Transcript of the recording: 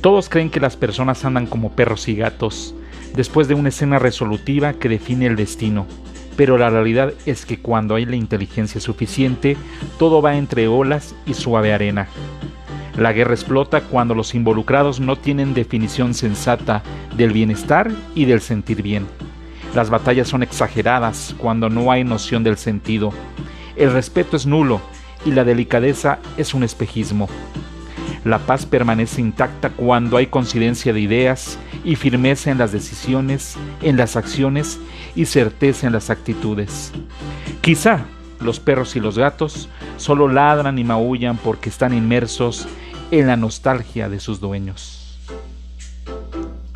Todos creen que las personas andan como perros y gatos, después de una escena resolutiva que define el destino. Pero la realidad es que cuando hay la inteligencia suficiente, todo va entre olas y suave arena. La guerra explota cuando los involucrados no tienen definición sensata del bienestar y del sentir bien. Las batallas son exageradas cuando no hay noción del sentido. El respeto es nulo y la delicadeza es un espejismo. La paz permanece intacta cuando hay coincidencia de ideas y firmeza en las decisiones, en las acciones y certeza en las actitudes. Quizá los perros y los gatos solo ladran y maullan porque están inmersos en la nostalgia de sus dueños.